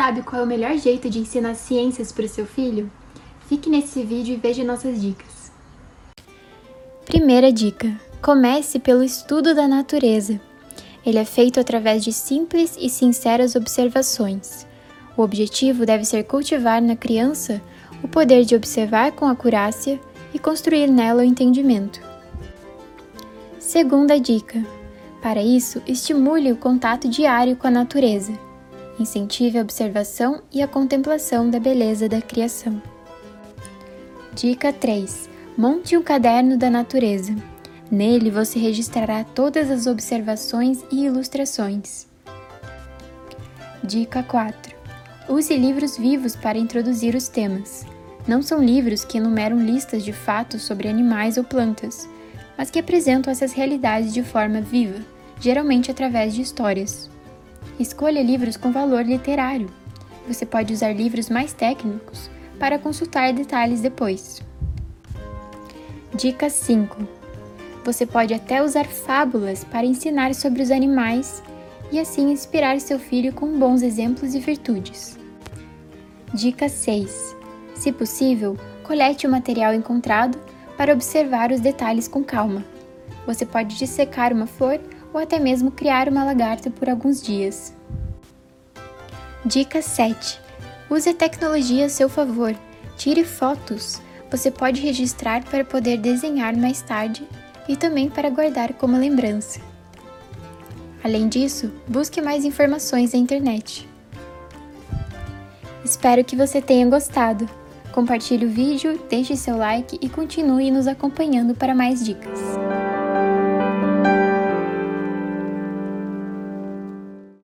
sabe qual é o melhor jeito de ensinar ciências para o seu filho? Fique nesse vídeo e veja nossas dicas. Primeira dica: comece pelo estudo da natureza. Ele é feito através de simples e sinceras observações. O objetivo deve ser cultivar na criança o poder de observar com acurácia e construir nela o entendimento. Segunda dica: para isso, estimule o contato diário com a natureza. Incentive a observação e a contemplação da beleza da criação. Dica 3: Monte um caderno da natureza. Nele você registrará todas as observações e ilustrações. Dica 4: Use livros vivos para introduzir os temas. Não são livros que enumeram listas de fatos sobre animais ou plantas mas que apresentam essas realidades de forma viva, geralmente através de histórias. Escolha livros com valor literário. Você pode usar livros mais técnicos para consultar detalhes depois. Dica 5. Você pode até usar fábulas para ensinar sobre os animais e assim inspirar seu filho com bons exemplos e virtudes. Dica 6. Se possível, colete o material encontrado para observar os detalhes com calma. Você pode dissecar uma flor ou até mesmo criar uma lagarta por alguns dias. Dica 7. Use a tecnologia a seu favor. Tire fotos. Você pode registrar para poder desenhar mais tarde e também para guardar como lembrança. Além disso, busque mais informações na internet. Espero que você tenha gostado. Compartilhe o vídeo, deixe seu like e continue nos acompanhando para mais dicas.